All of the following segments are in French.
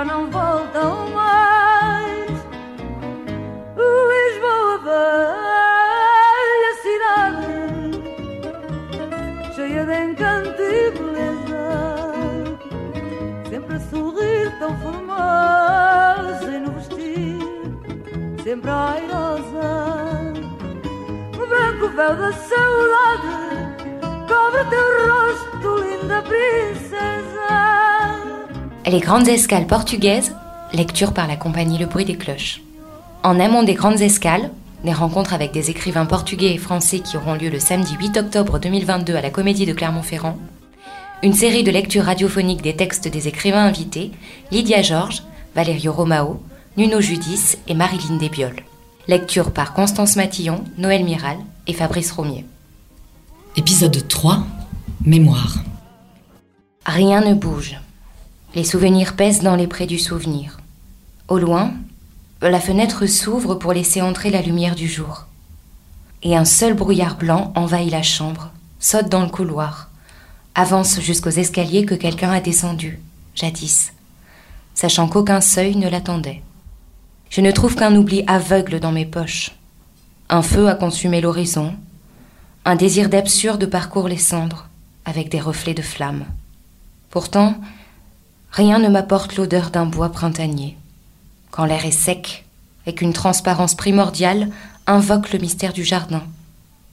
já não voltam mais. Lisboa, velha cidade, cheia de encanto e beleza, sempre a sorrir tão formosa e no vestir sempre airosa. O branco véu da saudade cobre teu rosto, linda princesa. Les grandes escales portugaises, lecture par la compagnie Le Bruit des Cloches. En amont des grandes escales, des rencontres avec des écrivains portugais et français qui auront lieu le samedi 8 octobre 2022 à la Comédie de Clermont-Ferrand, une série de lectures radiophoniques des textes des écrivains invités, Lydia Georges, Valerio Romao, Nuno Judis et Marilyn Desbiol. Lecture par Constance Matillon, Noël Miral et Fabrice Romier. Épisode 3 Mémoire. Rien ne bouge. Les souvenirs pèsent dans les prés du souvenir. Au loin, la fenêtre s'ouvre pour laisser entrer la lumière du jour. Et un seul brouillard blanc envahit la chambre, saute dans le couloir, avance jusqu'aux escaliers que quelqu'un a descendus, jadis, sachant qu'aucun seuil ne l'attendait. Je ne trouve qu'un oubli aveugle dans mes poches. Un feu a consumé l'horizon, un désir d'absurde parcourt les cendres, avec des reflets de flammes. Pourtant, rien ne m'apporte l'odeur d'un bois printanier. Quand l'air est sec et qu'une transparence primordiale invoque le mystère du jardin,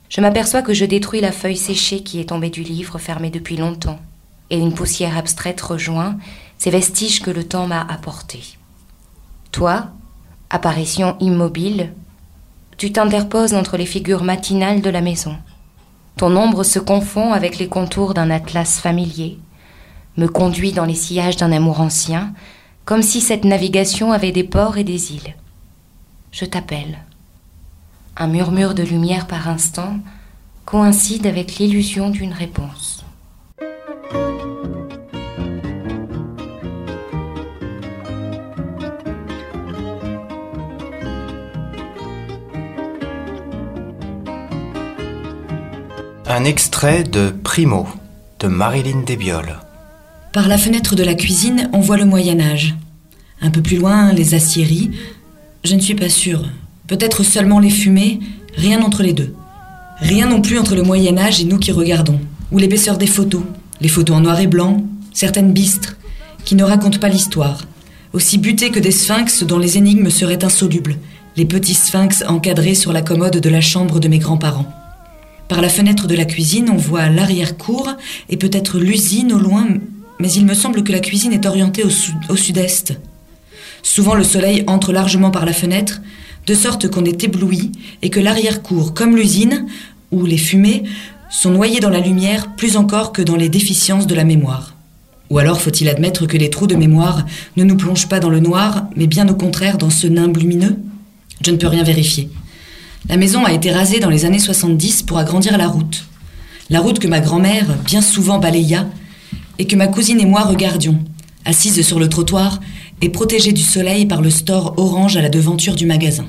je m'aperçois que je détruis la feuille séchée qui est tombée du livre fermé depuis longtemps, et une poussière abstraite rejoint ces vestiges que le temps m'a apportés. Toi, apparition immobile, tu t'interposes entre les figures matinales de la maison. Ton ombre se confond avec les contours d'un atlas familier, me conduit dans les sillages d'un amour ancien, comme si cette navigation avait des ports et des îles. Je t'appelle. Un murmure de lumière par instant coïncide avec l'illusion d'une réponse. Un extrait de Primo de Marilyn Desbiol. Par la fenêtre de la cuisine, on voit le Moyen Âge. Un peu plus loin, les aciéries. Je ne suis pas sûre. Peut-être seulement les fumées, rien entre les deux. Rien non plus entre le Moyen Âge et nous qui regardons. Ou l'épaisseur des photos. Les photos en noir et blanc, certaines bistres, qui ne racontent pas l'histoire. Aussi butées que des sphinx dont les énigmes seraient insolubles. Les petits sphinx encadrés sur la commode de la chambre de mes grands-parents. Par la fenêtre de la cuisine, on voit l'arrière-cour et peut-être l'usine au loin, mais il me semble que la cuisine est orientée au, sud- au sud-est. Souvent le soleil entre largement par la fenêtre, de sorte qu'on est ébloui et que l'arrière-cour, comme l'usine, où les fumées, sont noyées dans la lumière plus encore que dans les déficiences de la mémoire. Ou alors faut-il admettre que les trous de mémoire ne nous plongent pas dans le noir, mais bien au contraire dans ce nimbe lumineux? Je ne peux rien vérifier. La maison a été rasée dans les années 70 pour agrandir la route. La route que ma grand-mère bien souvent balaya et que ma cousine et moi regardions, assise sur le trottoir et protégée du soleil par le store orange à la devanture du magasin.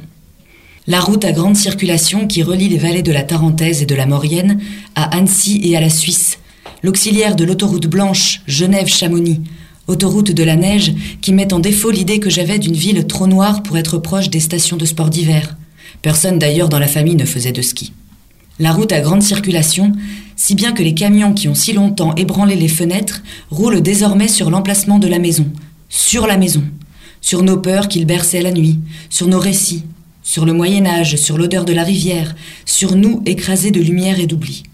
La route à grande circulation qui relie les vallées de la Tarentaise et de la Maurienne à Annecy et à la Suisse, l'auxiliaire de l'autoroute blanche Genève-Chamonix, autoroute de la neige qui met en défaut l'idée que j'avais d'une ville trop noire pour être proche des stations de sport d'hiver. Personne d'ailleurs dans la famille ne faisait de ski. La route à grande circulation, si bien que les camions qui ont si longtemps ébranlé les fenêtres roulent désormais sur l'emplacement de la maison, sur la maison, sur nos peurs qu'ils berçaient la nuit, sur nos récits, sur le Moyen Âge, sur l'odeur de la rivière, sur nous écrasés de lumière et d'oubli.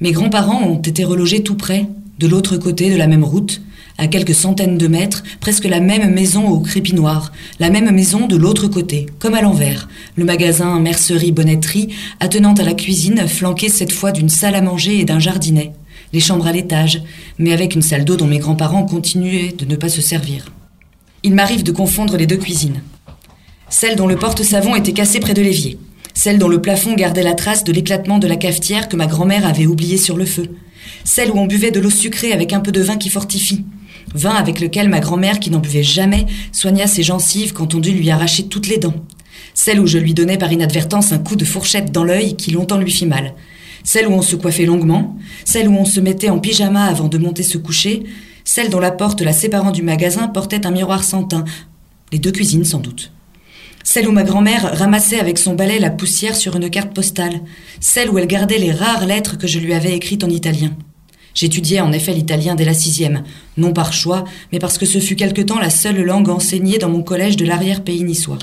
Mes grands-parents ont été relogés tout près, de l'autre côté de la même route, À quelques centaines de mètres, presque la même maison au crépi noir, la même maison de l'autre côté, comme à l'envers. Le magasin mercerie-bonnetterie, attenant à la cuisine, flanqué cette fois d'une salle à manger et d'un jardinet. Les chambres à l'étage, mais avec une salle d'eau dont mes grands-parents continuaient de ne pas se servir. Il m'arrive de confondre les deux cuisines. Celle dont le porte-savon était cassé près de l'évier. Celle dont le plafond gardait la trace de l'éclatement de la cafetière que ma grand-mère avait oubliée sur le feu. Celle où on buvait de l'eau sucrée avec un peu de vin qui fortifie. Vin avec lequel ma grand-mère, qui n'en buvait jamais, soigna ses gencives quand on dut lui arracher toutes les dents. Celle où je lui donnais par inadvertance un coup de fourchette dans l'œil qui longtemps lui fit mal. Celle où on se coiffait longuement. Celle où on se mettait en pyjama avant de monter se coucher. Celle dont la porte la séparant du magasin portait un miroir sans teint. Les deux cuisines, sans doute. Celle où ma grand-mère ramassait avec son balai la poussière sur une carte postale. Celle où elle gardait les rares lettres que je lui avais écrites en italien. J'étudiais en effet l'italien dès la sixième, non par choix, mais parce que ce fut quelque temps la seule langue enseignée dans mon collège de l'arrière-pays niçois.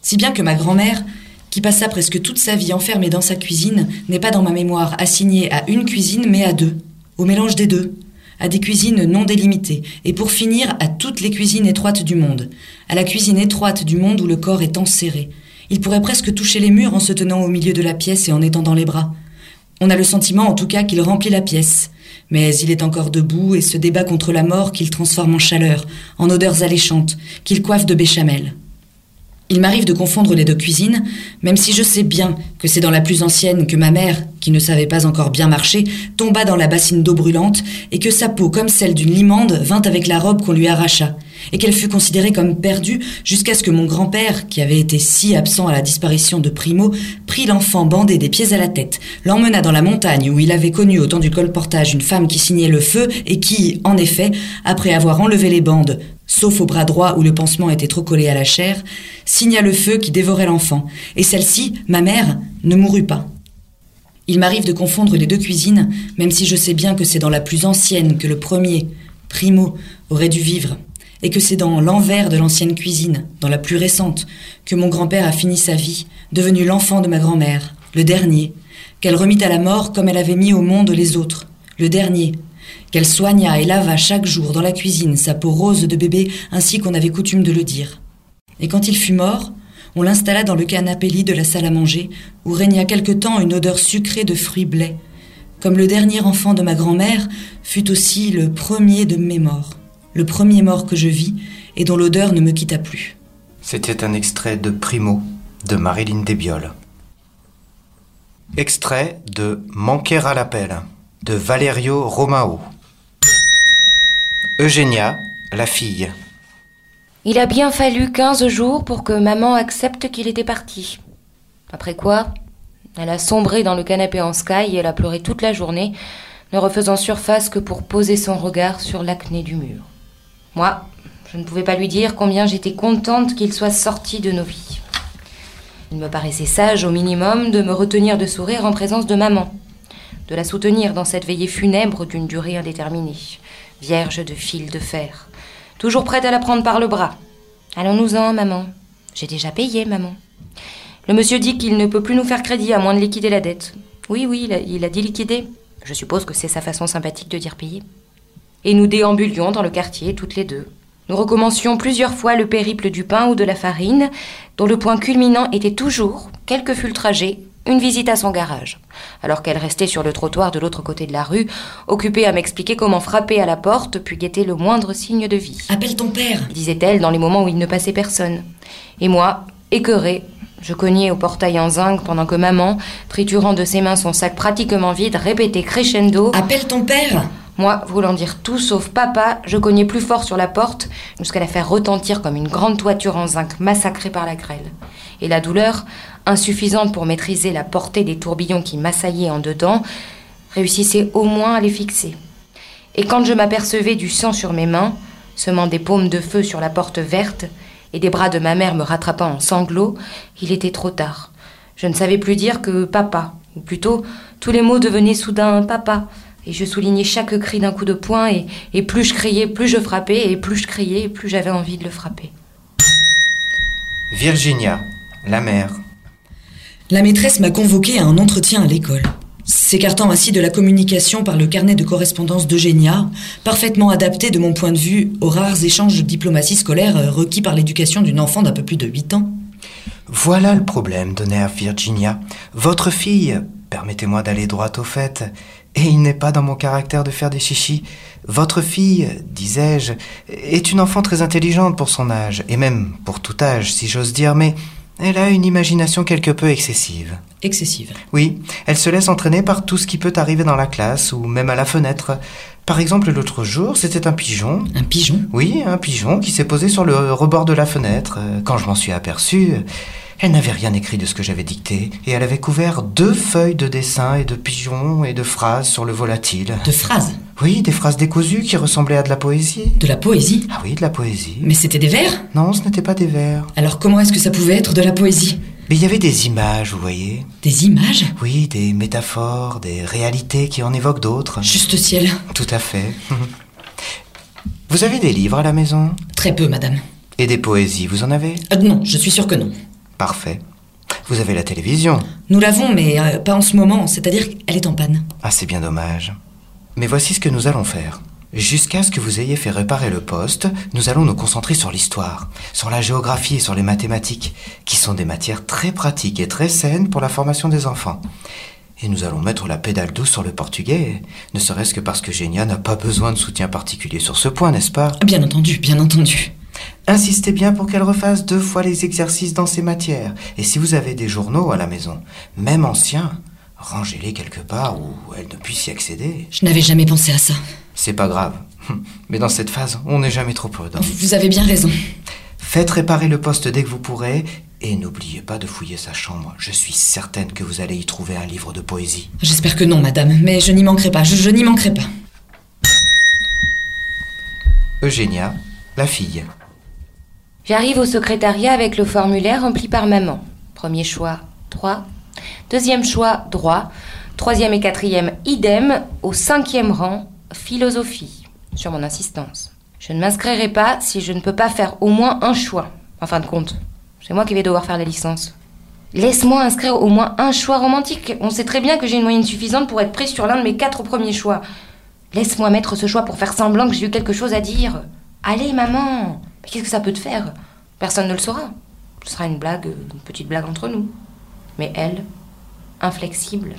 Si bien que ma grand-mère, qui passa presque toute sa vie enfermée dans sa cuisine, n'est pas dans ma mémoire assignée à une cuisine, mais à deux, au mélange des deux, à des cuisines non délimitées, et pour finir à toutes les cuisines étroites du monde, à la cuisine étroite du monde où le corps est enserré. Il pourrait presque toucher les murs en se tenant au milieu de la pièce et en étendant les bras. On a le sentiment en tout cas qu'il remplit la pièce, mais il est encore debout et se débat contre la mort qu'il transforme en chaleur, en odeurs alléchantes, qu'il coiffe de béchamel. Il m'arrive de confondre les deux cuisines, même si je sais bien que c'est dans la plus ancienne que ma mère, qui ne savait pas encore bien marcher, tomba dans la bassine d'eau brûlante, et que sa peau, comme celle d'une limande, vint avec la robe qu'on lui arracha, et qu'elle fut considérée comme perdue jusqu'à ce que mon grand-père, qui avait été si absent à la disparition de Primo, prit l'enfant bandé des pieds à la tête, l'emmena dans la montagne où il avait connu au temps du colportage une femme qui signait le feu et qui, en effet, après avoir enlevé les bandes, sauf au bras droit où le pansement était trop collé à la chair, signa le feu qui dévorait l'enfant, et celle-ci, ma mère, ne mourut pas. Il m'arrive de confondre les deux cuisines, même si je sais bien que c'est dans la plus ancienne que le premier, Primo, aurait dû vivre, et que c'est dans l'envers de l'ancienne cuisine, dans la plus récente, que mon grand-père a fini sa vie, devenu l'enfant de ma grand-mère, le dernier, qu'elle remit à la mort comme elle avait mis au monde les autres, le dernier, qu'elle soigna et lava chaque jour dans la cuisine sa peau rose de bébé ainsi qu'on avait coutume de le dire. Et quand il fut mort, on l'installa dans le canapé lit de la salle à manger, où régna quelque temps une odeur sucrée de fruits blés, comme le dernier enfant de ma grand-mère fut aussi le premier de mes morts, le premier mort que je vis et dont l'odeur ne me quitta plus. C'était un extrait de Primo de Marilyn Desbioles. Extrait de Manquer à l'appel de Valerio Romao. Eugénia, la fille. Il a bien fallu quinze jours pour que maman accepte qu'il était parti. Après quoi, elle a sombré dans le canapé en sky et elle a pleuré toute la journée, ne refaisant surface que pour poser son regard sur l'acné du mur. Moi, je ne pouvais pas lui dire combien j'étais contente qu'il soit sorti de nos vies. Il me paraissait sage au minimum de me retenir de sourire en présence de maman, de la soutenir dans cette veillée funèbre d'une durée indéterminée vierge de fil de fer. Toujours prête à la prendre par le bras. Allons-nous-en, maman. J'ai déjà payé, maman. Le monsieur dit qu'il ne peut plus nous faire crédit à moins de liquider la dette. Oui, oui, il a, dit liquider. Je suppose que c'est sa façon sympathique de dire payer. Et nous déambulions dans le quartier toutes les deux. Nous recommencions plusieurs fois le périple du pain ou de la farine, dont le point culminant était toujours, quel que fût le trajet, une visite à son garage, alors qu'elle restait sur le trottoir de l'autre côté de la rue, occupée à m'expliquer comment frapper à la porte puis guetter le moindre signe de vie. Appelle ton père disait-elle dans les moments où il ne passait personne. Et moi, écœurée, je cognais au portail en zinc pendant que maman, triturant de ses mains son sac pratiquement vide, répétait crescendo Appelle ton père Moi, voulant dire tout sauf papa, je cognais plus fort sur la porte jusqu'à la faire retentir comme une grande toiture en zinc massacrée par la grêle. Et la douleur, insuffisante pour maîtriser la portée des tourbillons qui m'assaillaient en dedans, réussissait au moins à les fixer. Et quand je m'apercevais du sang sur mes mains, semant des paumes de feu sur la porte verte, et des bras de ma mère me rattrapant en sanglots, il était trop tard. Je ne savais plus dire que papa, ou plutôt tous les mots devenaient soudain papa, et je soulignais chaque cri d'un coup de poing, et, et plus je criais, plus je frappais, et plus je criais, plus j'avais envie de le frapper. Virginia, la mère. La maîtresse m'a convoqué à un entretien à l'école. s'écartant ainsi de la communication par le carnet de correspondance d'Eugénia, parfaitement adapté de mon point de vue aux rares échanges de diplomatie scolaire euh, requis par l'éducation d'une enfant d'un peu plus de 8 ans. Voilà le problème, donnait Virginia. Votre fille, permettez-moi d'aller droit au fait, et il n'est pas dans mon caractère de faire des chichis. Votre fille, disais-je, est une enfant très intelligente pour son âge, et même pour tout âge, si j'ose dire, mais elle a une imagination quelque peu excessive. Excessive. Oui, elle se laisse entraîner par tout ce qui peut arriver dans la classe ou même à la fenêtre. Par exemple, l'autre jour, c'était un pigeon. Un pigeon? Oui, un pigeon qui s'est posé sur le rebord de la fenêtre. Quand je m'en suis aperçu, elle n'avait rien écrit de ce que j'avais dicté, et elle avait couvert deux feuilles de dessin et de pigeons et de phrases sur le volatile. De phrases Oui, des phrases décousues qui ressemblaient à de la poésie. De la poésie Ah oui, de la poésie. Mais c'était des vers Non, ce n'était pas des vers. Alors comment est-ce que ça pouvait être de la poésie Mais il y avait des images, vous voyez. Des images Oui, des métaphores, des réalités qui en évoquent d'autres. Juste ciel. Tout à fait. Vous avez des livres à la maison? Très peu, madame. Et des poésies, vous en avez? Euh, non, je suis sûr que non. Parfait. Vous avez la télévision Nous l'avons, mais euh, pas en ce moment, c'est-à-dire qu'elle est en panne. Ah, c'est bien dommage. Mais voici ce que nous allons faire. Jusqu'à ce que vous ayez fait réparer le poste, nous allons nous concentrer sur l'histoire, sur la géographie et sur les mathématiques, qui sont des matières très pratiques et très saines pour la formation des enfants. Et nous allons mettre la pédale douce sur le portugais, ne serait-ce que parce que Génia n'a pas besoin de soutien particulier sur ce point, n'est-ce pas? Bien entendu, bien entendu. Insistez bien pour qu'elle refasse deux fois les exercices dans ces matières. Et si vous avez des journaux à la maison, même anciens, rangez-les quelque part où elle ne puisse y accéder. Je n'avais jamais pensé à ça. C'est pas grave. Mais dans cette phase, on n'est jamais trop prudent. Vous avez bien raison. Faites réparer le poste dès que vous pourrez et n'oubliez pas de fouiller sa chambre. Je suis certaine que vous allez y trouver un livre de poésie. J'espère que non, madame, mais je n'y manquerai pas, je, je n'y manquerai pas. Eugénia, la fille. J'arrive au secrétariat avec le formulaire rempli par maman. Premier choix, droit. Deuxième choix, droit. Troisième et quatrième, idem. Au cinquième rang, philosophie, sur mon insistance. Je ne m'inscrirai pas si je ne peux pas faire au moins un choix. En fin de compte, c'est moi qui vais devoir faire la licence. Laisse-moi inscrire au moins un choix romantique. On sait très bien que j'ai une moyenne suffisante pour être prise sur l'un de mes quatre premiers choix. Laisse-moi mettre ce choix pour faire semblant que j'ai eu quelque chose à dire. Allez, maman Mais qu'est-ce que ça peut te faire? Personne ne le saura. Ce sera une blague, une petite blague entre nous. Mais elle, inflexible.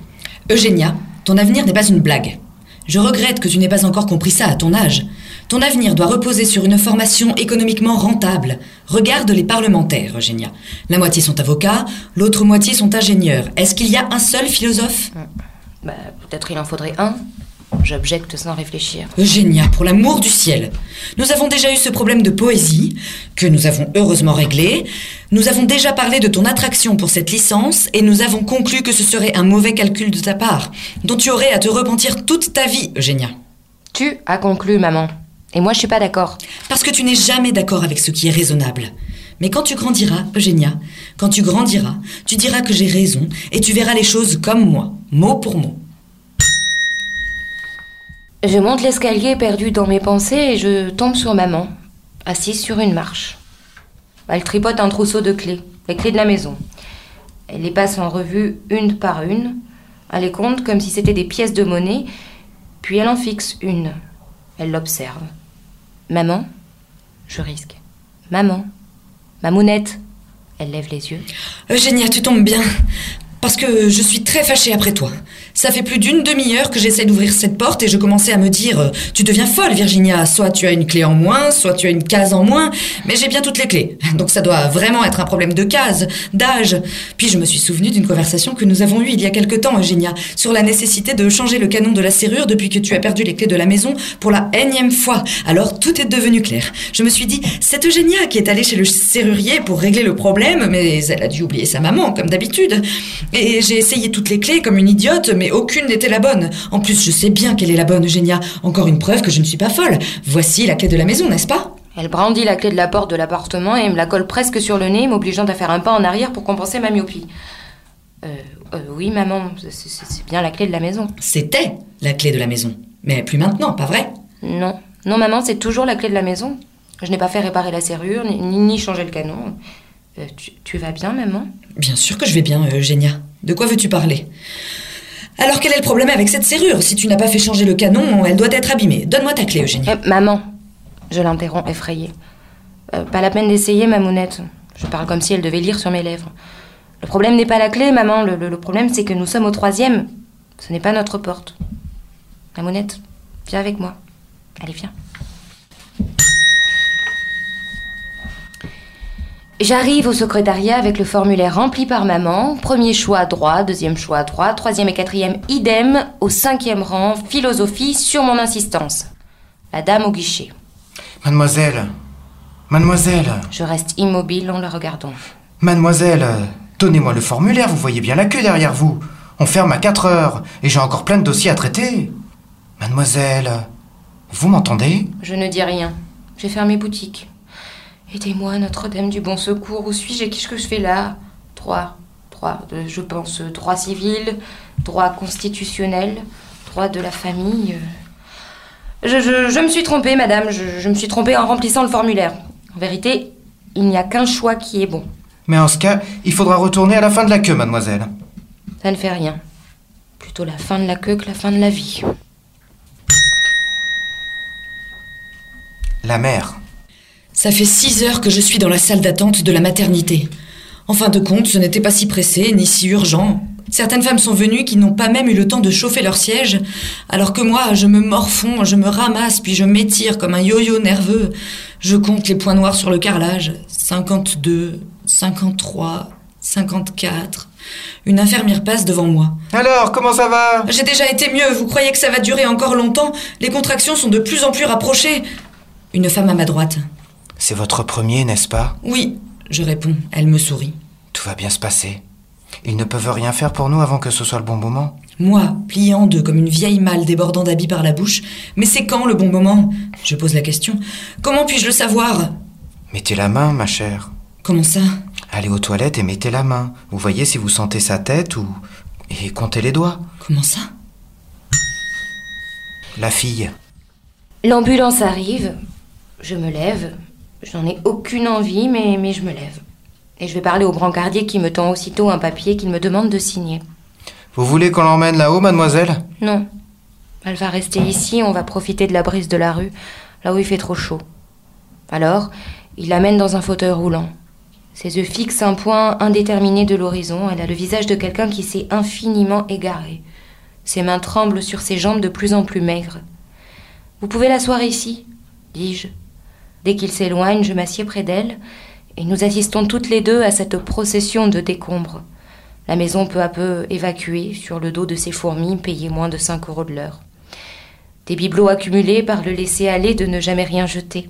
Eugénia, ton avenir n'est pas une blague. Je regrette que tu n'aies pas encore compris ça à ton âge. Ton avenir doit reposer sur une formation économiquement rentable. Regarde les parlementaires, Eugénia. La moitié sont avocats, l'autre moitié sont ingénieurs. Est-ce qu'il y a un seul philosophe? Bah, peut-être il en faudrait un. J'objecte sans réfléchir. Eugénia, pour l'amour du ciel. Nous avons déjà eu ce problème de poésie, que nous avons heureusement réglé. Nous avons déjà parlé de ton attraction pour cette licence, et nous avons conclu que ce serait un mauvais calcul de ta part, dont tu aurais à te repentir toute ta vie, Eugénia. Tu as conclu, maman. Et moi, je suis pas d'accord. Parce que tu n'es jamais d'accord avec ce qui est raisonnable. Mais quand tu grandiras, Eugénia, quand tu grandiras, tu diras que j'ai raison, et tu verras les choses comme moi, mot pour mot. Je monte l'escalier perdu dans mes pensées et je tombe sur maman, assise sur une marche. Elle tripote un trousseau de clés, les clés de la maison. Elle les passe en revue une par une, elle les compte comme si c'était des pièces de monnaie, puis elle en fixe une. Elle l'observe. Maman Je risque. Maman Mamounette Elle lève les yeux. Eugénia, tu tombes bien. Parce que je suis très fâchée après toi. Ça fait plus d'une demi-heure que j'essaie d'ouvrir cette porte et je commençais à me dire euh, Tu deviens folle, Virginia. Soit tu as une clé en moins, soit tu as une case en moins, mais j'ai bien toutes les clés. Donc ça doit vraiment être un problème de case, d'âge. Puis je me suis souvenu d'une conversation que nous avons eue il y a quelque temps, Eugénia, sur la nécessité de changer le canon de la serrure depuis que tu as perdu les clés de la maison pour la énième fois. Alors tout est devenu clair. Je me suis dit C'est Eugénia qui est allée chez le serrurier pour régler le problème, mais elle a dû oublier sa maman, comme d'habitude. Et j'ai essayé toutes les clés comme une idiote, mais aucune n'était la bonne. En plus, je sais bien quelle est la bonne, Eugénia. Encore une preuve que je ne suis pas folle. Voici la clé de la maison, n'est-ce pas? Elle brandit la clé de la porte de l'appartement et me la colle presque sur le nez, m'obligeant à faire un pas en arrière pour compenser ma myopie. Euh, euh, oui, maman, c'est- bien la clé de la maison. C'était la clé de la maison. Mais plus maintenant, pas vrai? Non, non, maman, c'est toujours la clé de la maison. Je n'ai pas fait réparer la serrure, ni, ni, ni changer le canon. Euh, tu, tu vas bien, maman? Bien sûr que je vais bien, Eugénia. De quoi veux-tu parler? Alors quel est le problème avec cette serrure? Si tu n'as pas fait changer le canon, elle doit être abîmée. Donne-moi ta clé, Eugénie. Eh, maman, je l'interromps effrayée. Euh, pas la peine d'essayer, mamounette. Je parle comme si elle devait lire sur mes lèvres. Le problème n'est pas la clé, maman. Le problème, c'est que nous sommes au troisième. Ce n'est pas notre porte. Mamounette, viens avec moi. Allez, viens. J'arrive au secrétariat avec le formulaire rempli par maman. Premier choix à droite, deuxième choix à droite, troisième et quatrième idem. Au cinquième rang, philosophie sur mon insistance. La dame au guichet. Mademoiselle Mademoiselle Je reste immobile en la regardant. Mademoiselle, donnez-moi le formulaire, vous voyez bien la queue derrière vous. On ferme à 4 heures et j'ai encore plein de dossiers à traiter. Mademoiselle, vous m'entendez? Je ne dis rien. J'ai fermé boutique. Aidez-moi, Notre-Dame du Bon Secours. Où suis-je et qu'est-ce que je fais là? Droit. Droit, euh, je pense, euh, droit civil, droit constitutionnel, droit de la famille. euh. Je, je- je me suis trompée, madame. Je, je me suis trompée en remplissant le formulaire. En vérité, il n'y a qu'un choix qui est bon. Mais en ce cas, il faudra retourner à la fin de la queue, mademoiselle. Ça ne fait rien. Plutôt la fin de la queue que la fin de la vie. La mère. Ça fait six heures que je suis dans la salle d'attente de la maternité. En fin de compte, ce n'était pas si pressé, ni si urgent. Certaines femmes sont venues qui n'ont pas même eu le temps de chauffer leur siège, alors que moi, je me morfonds, je me ramasse, puis je m'étire comme un yo-yo nerveux. Je compte les points noirs sur le carrelage. 52, 53, 54. Une infirmière passe devant moi. Alors, comment ça va? J'ai déjà été mieux, vous croyez que ça va durer encore longtemps? Les contractions sont de plus en plus rapprochées. Une femme à ma droite. C'est votre premier, n'est-ce pas? Oui, je réponds. Elle me sourit. Tout va bien se passer. Ils ne peuvent rien faire pour nous avant que ce soit le bon moment. Moi, pliée en deux comme une vieille malle débordant d'habits par la bouche. Mais c'est quand le bon moment? Je pose la question. Comment puis-je le savoir? Mettez la main, ma chère. Comment ça? Allez aux toilettes et mettez la main. Vous voyez si vous sentez sa tête ou... Et comptez les doigts. Comment ça? La fille. L'ambulance arrive, je me lève, j'en ai aucune envie, mais, mais je me lève. Et je vais parler au brancardier qui me tend aussitôt un papier qu'il me demande de signer. Vous voulez qu'on l'emmène là-haut, mademoiselle? Non, elle va rester ici, on va profiter de la brise de la rue, là où il fait trop chaud. Alors, il l'amène dans un fauteuil roulant. Ses yeux fixent un point indéterminé de l'horizon, elle a le visage de quelqu'un qui s'est infiniment égaré. Ses mains tremblent sur ses jambes de plus en plus maigres. Vous pouvez l'asseoir ici, dis-je. Dès qu'il s'éloigne, je m'assieds près d'elle, et nous assistons toutes les deux à cette procession de décombres. La maison peu à peu évacuée sur le dos de ces fourmis payées moins de 5 euros de l'heure. Des bibelots accumulés par le laisser-aller de ne jamais rien jeter.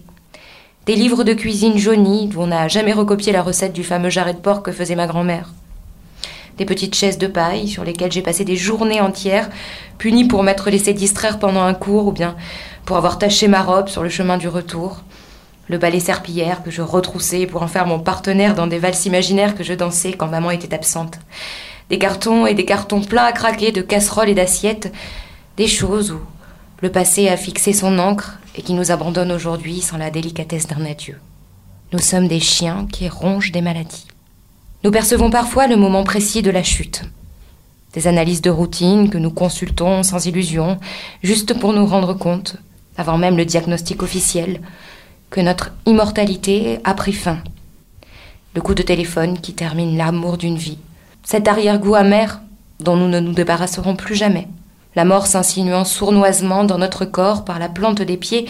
Des livres de cuisine jaunis d'où on n'a jamais recopié la recette du fameux jarret de porc que faisait ma grand-mère. Des petites chaises de paille sur lesquelles j'ai passé des journées entières, punies pour m'être laissé distraire pendant un cours ou bien pour avoir taché ma robe sur le chemin du retour. Le balai serpillière que je retroussais pour en faire mon partenaire dans des valses imaginaires que je dansais quand maman était absente. Des cartons et des cartons pleins à craquer de casseroles et d'assiettes. Des choses où le passé a fixé son encre et qui nous abandonne aujourd'hui sans la délicatesse d'un adieu. Nous sommes des chiens qui rongent des maladies. Nous percevons parfois le moment précis de la chute. Des analyses de routine que nous consultons sans illusion, juste pour nous rendre compte, avant même le diagnostic officiel, que notre immortalité a pris fin. Le coup de téléphone qui termine l'amour d'une vie. Cet arrière-goût amer dont nous ne nous débarrasserons plus jamais. La mort s'insinuant sournoisement dans notre corps par la plante des pieds,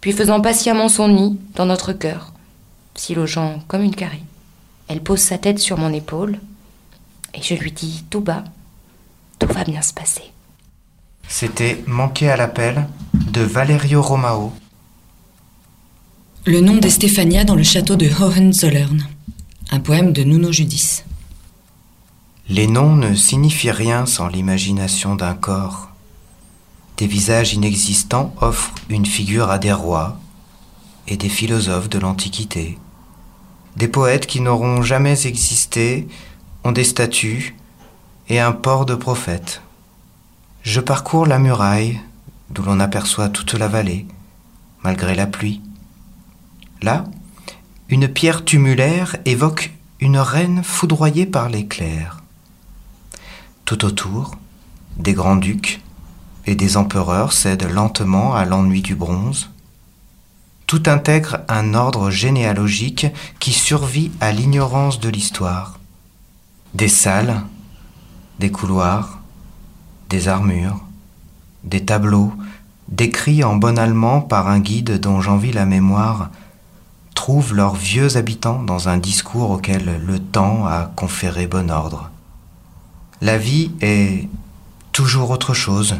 puis faisant patiemment son nid dans notre cœur, silogeant comme une carie. Elle pose sa tête sur mon épaule, et je lui dis tout bas, tout va bien se passer. C'était Manquer à l'appel de Valerio Romao. Le nom d'Estefania dans le château de Hohenzollern. Un poème de Nuno Judice. Les noms ne signifient rien sans l'imagination d'un corps. Des visages inexistants offrent une figure à des rois et des philosophes de l'Antiquité. Des poètes qui n'auront jamais existé ont des statues et un port de prophètes. Je parcours la muraille d'où l'on aperçoit toute la vallée, malgré la pluie. Là, une pierre tumulaire évoque une reine foudroyée par l'éclair. Tout autour, des grands-ducs et des empereurs cèdent lentement à l'ennui du bronze. Tout intègre un ordre généalogique qui survit à l'ignorance de l'histoire. Des salles, des couloirs, des armures, des tableaux, décrits en bon allemand par un guide dont j'envie la mémoire, leurs vieux habitants dans un discours auquel le temps a conféré bon ordre. La vie est toujours autre chose,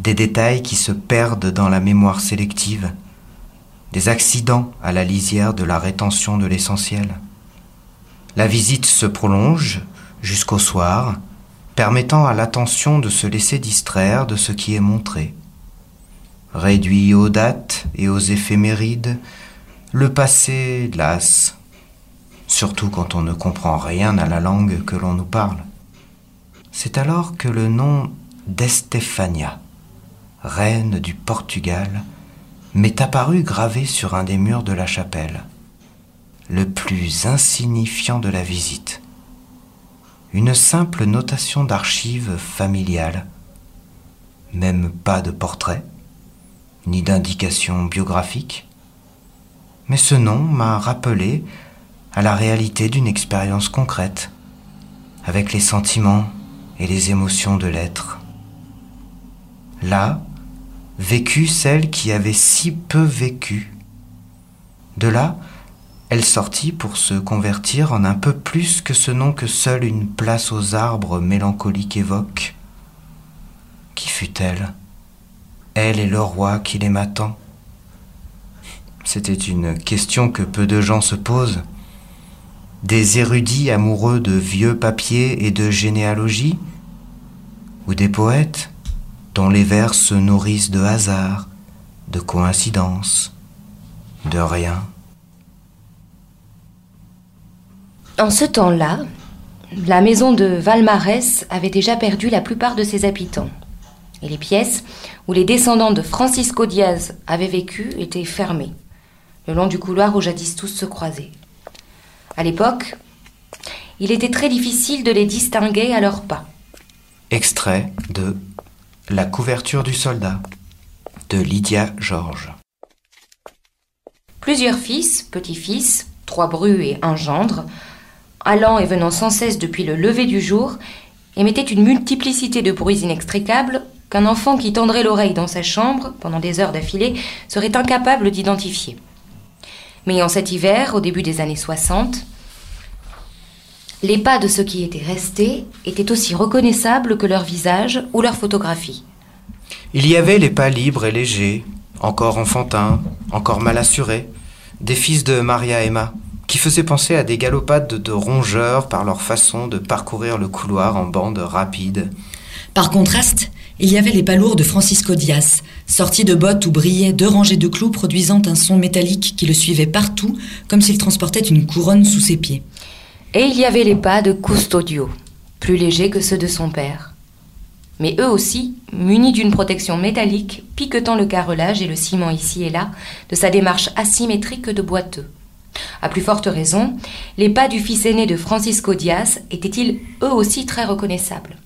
des détails qui se perdent dans la mémoire sélective, des accidents à la lisière de la rétention de l'essentiel. La visite se prolonge jusqu'au soir, permettant à l'attention de se laisser distraire de ce qui est montré. Réduit aux dates et aux éphémérides, le passé lasse, surtout quand on ne comprend rien à la langue que l'on nous parle. C'est alors que le nom d'Estefania, reine du Portugal, m'est apparu gravé sur un des murs de la chapelle, le plus insignifiant de la visite. Une simple notation d'archives familiales, même pas de portrait, ni d'indication biographique, mais ce nom m'a rappelé à la réalité d'une expérience concrète, avec les sentiments et les émotions de l'être. Là, vécut celle qui avait si peu vécu. De là, elle sortit pour se convertir en un peu plus que ce nom que seule une place aux arbres mélancoliques évoque. Qui fut-elle? Elle et le roi qui l'aima tant c'était une question que peu de gens se posent. Des érudits amoureux de vieux papiers et de généalogie Ou des poètes dont les vers se nourrissent de hasard, de coïncidence, de rien? En ce temps-là, la maison de Valmarès avait déjà perdu la plupart de ses habitants. Et les pièces où les descendants de Francisco Diaz avaient vécu étaient fermées le long du couloir où jadis tous se croisaient. À l'époque, il était très difficile de les distinguer à leurs pas. Extrait de La couverture du soldat de Lydia Georges. Plusieurs fils, petits-fils, trois brus et un gendre, allant et venant sans cesse depuis le lever du jour, émettaient une multiplicité de bruits inextricables qu'un enfant qui tendrait l'oreille dans sa chambre pendant des heures d'affilée serait incapable d'identifier. Mais en cet hiver, au début des années 60, les pas de ceux qui étaient restés étaient aussi reconnaissables que leur visage ou leur photographie. Il y avait les pas libres et légers, encore enfantins, encore mal assurés, des fils de Maria Emma, qui faisaient penser à des galopades de rongeurs par leur façon de parcourir le couloir en bande rapide. Par contraste, il y avait les palourds de Francisco Diaz, sortis de bottes où brillaient deux rangées de clous produisant un son métallique qui le suivait partout, comme s'il transportait une couronne sous ses pieds. Et il y avait les pas de Custodio, plus légers que ceux de son père. Mais eux aussi, munis d'une protection métallique, piquetant le carrelage et le ciment ici et là, de sa démarche asymétrique de boiteux. À plus forte raison, les pas du fils aîné de Francisco Diaz étaient-ils eux aussi très reconnaissables.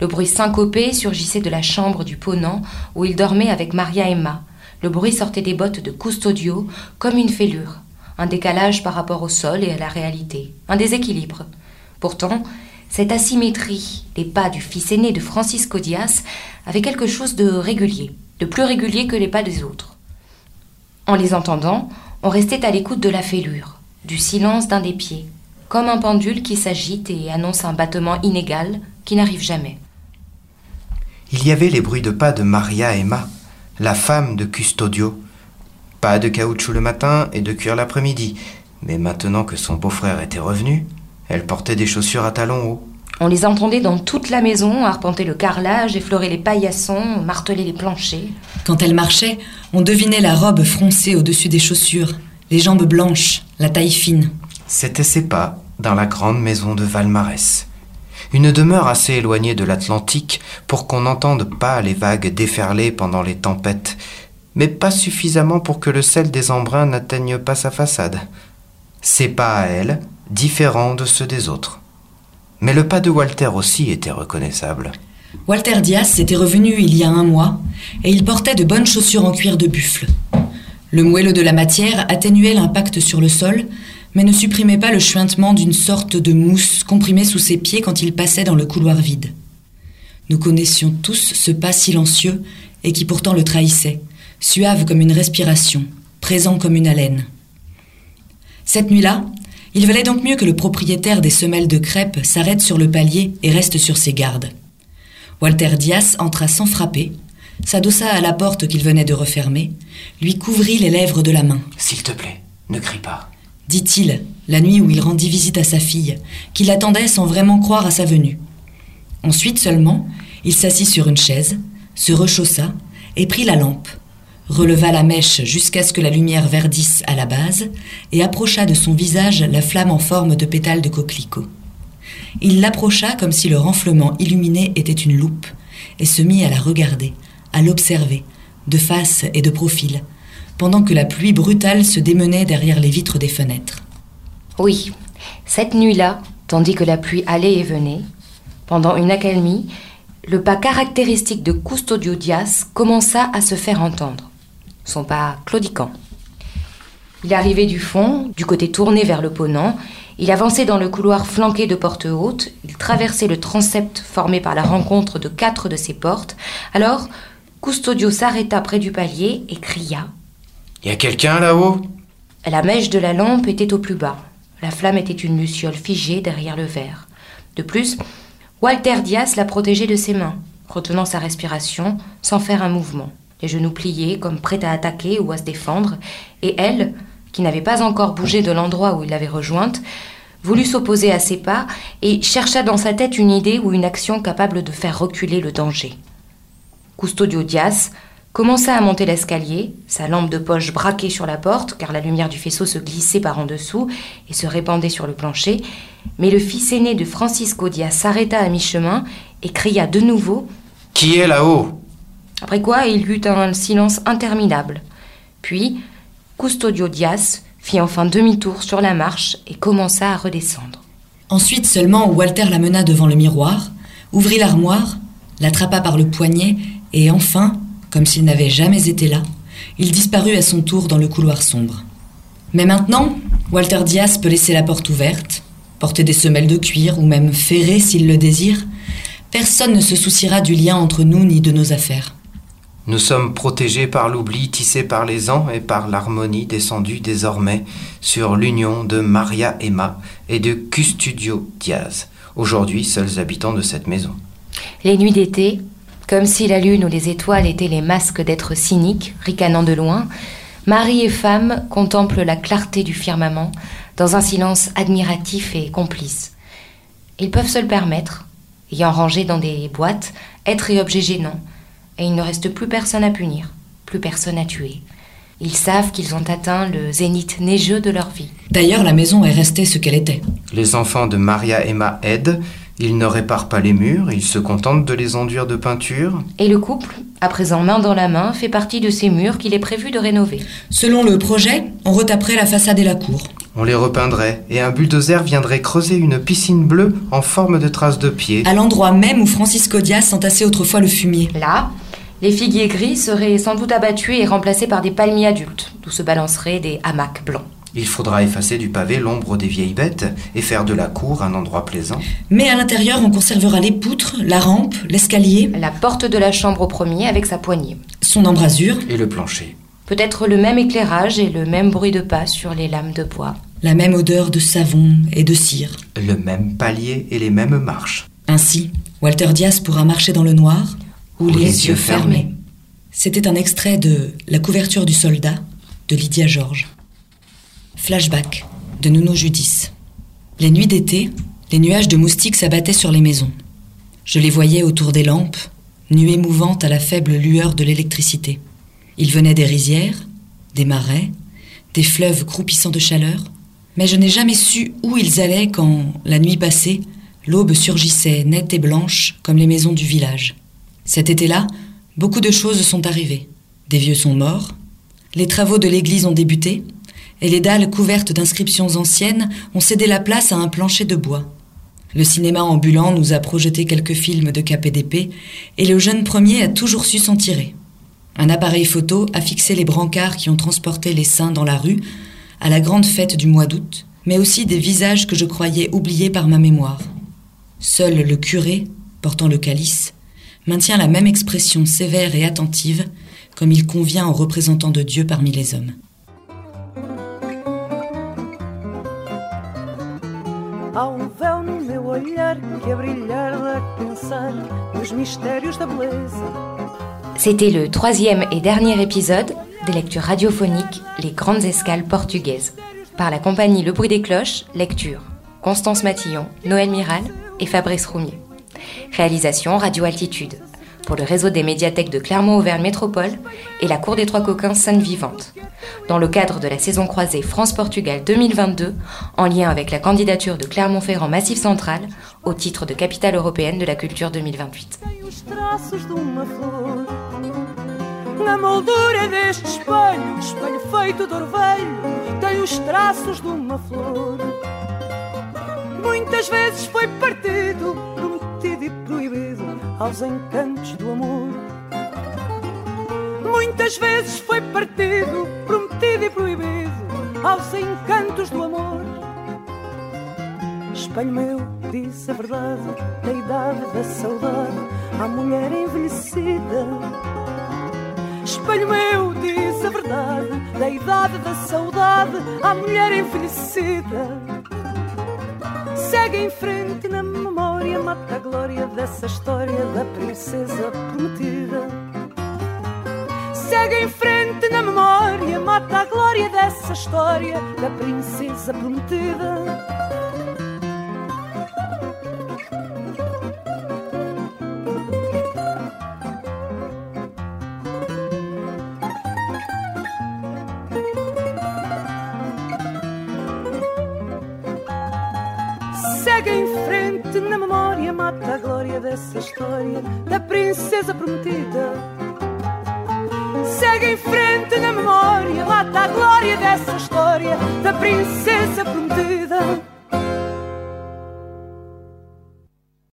Le bruit syncopé surgissait de la chambre du Ponant où il dormait avec Maria Emma. Le bruit sortait des bottes de Custodio comme une fêlure, un décalage par rapport au sol et à la réalité, un déséquilibre. Pourtant, cette asymétrie des pas du fils aîné de Francisco Diaz avait quelque chose de régulier, de plus régulier que les pas des autres. En les entendant, on restait à l'écoute de la fêlure, du silence d'un des pieds, comme un pendule qui s'agite et annonce un battement inégal qui n'arrive jamais. Il y avait les bruits de pas de Maria Emma, la femme de Custodio. Pas de caoutchouc le matin et de cuir l'après-midi, mais maintenant que son beau-frère était revenu, elle portait des chaussures à talons hauts. On les entendait dans toute la maison, arpenter le carrelage, effleurer les paillassons, marteler les planchers. Quand elle marchait, on devinait la robe froncée au-dessus des chaussures, les jambes blanches, la taille fine. C'étaient ses pas dans la grande maison de Valmarès une demeure assez éloignée de l'Atlantique pour qu'on n'entende pas les vagues déferler pendant les tempêtes, mais pas suffisamment pour que le sel des embruns n'atteigne pas sa façade. Ses pas à elle, différents de ceux des autres. Mais le pas de Walter aussi était reconnaissable. Walter Diaz était revenu il y a un mois et il portait de bonnes chaussures en cuir de buffle. Le moelleux de la matière atténuait l'impact sur le sol, mais ne supprimait pas le chuintement d'une sorte de mousse comprimée sous ses pieds quand il passait dans le couloir vide. Nous connaissions tous ce pas silencieux et qui pourtant le trahissait, suave comme une respiration, présent comme une haleine. Cette nuit-là, il valait donc mieux que le propriétaire des semelles de crêpes s'arrête sur le palier et reste sur ses gardes. Walter Diaz entra sans frapper, s'adossa à la porte qu'il venait de refermer, lui couvrit les lèvres de la main. S'il te plaît, ne crie pas. Dit-il, la nuit où il rendit visite à sa fille, qui l'attendait sans vraiment croire à sa venue. Ensuite seulement, il s'assit sur une chaise, se rechaussa et prit la lampe, releva la mèche jusqu'à ce que la lumière verdisse à la base et approcha de son visage la flamme en forme de pétale de coquelicot. Il l'approcha comme si le renflement illuminé était une loupe et se mit à la regarder, à l'observer, de face et de profil, pendant que la pluie brutale se démenait derrière les vitres des fenêtres. Oui, cette nuit-là, tandis que la pluie allait et venait, pendant une accalmie, le pas caractéristique de Custodio Diaz commença à se faire entendre. Son pas claudiquant. Il arrivait du fond, du côté tourné vers le Ponant. Il avançait dans le couloir flanqué de portes hautes. Il traversait le transept formé par la rencontre de quatre de ces portes. Alors, Custodio s'arrêta près du palier et cria Y a quelqu'un là-haut? La mèche de la lampe était au plus bas. La flamme était une luciole figée derrière le verre. De plus, Walter Diaz la protégeait de ses mains, retenant sa respiration sans faire un mouvement, les genoux pliés comme prêts à attaquer ou à se défendre, et elle, qui n'avait pas encore bougé de l'endroit où il l'avait rejointe, voulut s'opposer à ses pas et chercha dans sa tête une idée ou une action capable de faire reculer le danger. Custodio Diaz commença à monter l'escalier, sa lampe de poche braquée sur la porte, car la lumière du faisceau se glissait par en dessous et se répandait sur le plancher, mais le fils aîné de Francisco Diaz s'arrêta à mi-chemin et cria de nouveau Qui est là-haut? Après quoi il y eut un silence interminable. Puis, Custodio Diaz fit enfin demi-tour sur la marche et commença à redescendre. Ensuite seulement, Walter la mena devant le miroir, ouvrit l'armoire, l'attrapa par le poignet et enfin, comme s'il n'avait jamais été là, il disparut à son tour dans le couloir sombre. Mais maintenant, Walter Diaz peut laisser la porte ouverte, porter des semelles de cuir ou même ferrer s'il le désire. Personne ne se souciera du lien entre nous ni de nos affaires. Nous sommes protégés par l'oubli tissé par les ans et par l'harmonie descendue désormais sur l'union de Maria Emma et de Custudio Diaz, aujourd'hui seuls habitants de cette maison. Les nuits d'été, comme si la lune ou les étoiles étaient les masques d'êtres cyniques, ricanant de loin, mari et femme contemplent la clarté du firmament dans un silence admiratif et complice. Ils peuvent se le permettre, ayant rangé dans des boîtes êtres et objets gênants, et il ne reste plus personne à punir, plus personne à tuer. Ils savent qu'ils ont atteint le zénith neigeux de leur vie. D'ailleurs, la maison est restée ce qu'elle était. Les enfants de Maria Emma aident, ils ne réparent pas les murs, ils se contentent de les enduire de peinture. Et le couple, à présent main dans la main, fait partie de ces murs qu'il est prévu de rénover. Selon le projet, on retaperait la façade et la cour. On les repeindrait, et un bulldozer viendrait creuser une piscine bleue en forme de traces de pied. À l'endroit même où Francisco Diaz s'entassait autrefois le fumier. Là, les figuiers gris seraient sans doute abattus et remplacés par des palmiers adultes, d'où se balanceraient des hamacs blancs. Il faudra effacer du pavé l'ombre des vieilles bêtes et faire de la cour un endroit plaisant. Mais à l'intérieur, on conservera les poutres, la rampe, l'escalier, La porte de la chambre au premier avec sa poignée. son embrasure, Et le plancher. Peut-être le même éclairage et le même bruit de pas sur les lames de bois. la même odeur de savon et de cire. Le même palier et les mêmes marches. Ainsi, Walter Diaz pourra marcher dans le noir ou les, les yeux yeux fermés. fermés. C'était un extrait de La couverture du soldat de Lydia Georges. Flashback de Nuno Judice. Les nuits d'été, les nuages de moustiques s'abattaient sur les maisons. Je les voyais autour des lampes, nuées mouvantes à la faible lueur de l'électricité. Ils venaient des rizières, des marais, des fleuves croupissants de chaleur, mais je n'ai jamais su où ils allaient quand, la nuit passée, l'aube surgissait nette et blanche comme les maisons du village. Cet été-là, beaucoup de choses sont arrivées. Des vieux sont morts, les travaux de l'église ont débuté, et les dalles couvertes d'inscriptions anciennes ont cédé la place à un plancher de bois. Le cinéma ambulant nous a projeté quelques films de KPDP et le jeune premier a toujours su s'en tirer. Un appareil photo a fixé les brancards qui ont transporté les saints dans la rue à la grande fête du mois d'août, mais aussi des visages que je croyais oubliés par ma mémoire. Seul le curé, portant le calice, maintient la même expression sévère et attentive, comme il convient aux représentants de Dieu parmi les hommes. C'était le troisième et dernier épisode des lectures radiophoniques Les Grandes Escales portugaises, par la compagnie Le Bruit des Cloches, lecture Constance Matillon, Noël Miral et Fabrice Roumier. Réalisation Radio Altitude, pour le réseau des médiathèques de Clermont-Auvergne Métropole et la Cour des Trois Coquins Sainte Vivante, dans le cadre de la saison croisée France-Portugal 2022, en lien avec la candidature de Clermont-Ferrand Massif Central au titre de capitale européenne de la culture 2028. Na moldura deste espelho, espelho feito de orvalho, tem os traços de uma flor. Muitas vezes foi partido, prometido e proibido aos encantos do amor. Muitas vezes foi partido, prometido e proibido aos encantos do amor. Espelho meu, diz a verdade, da idade da saudade, à mulher envelhecida Espelho meu diz a verdade Da idade da saudade À mulher envelhecida Segue em frente na memória Mata a glória dessa história Da princesa prometida. Segue em frente na memória Mata a glória dessa história Da princesa prometida memória, dessa história da princesa prometida.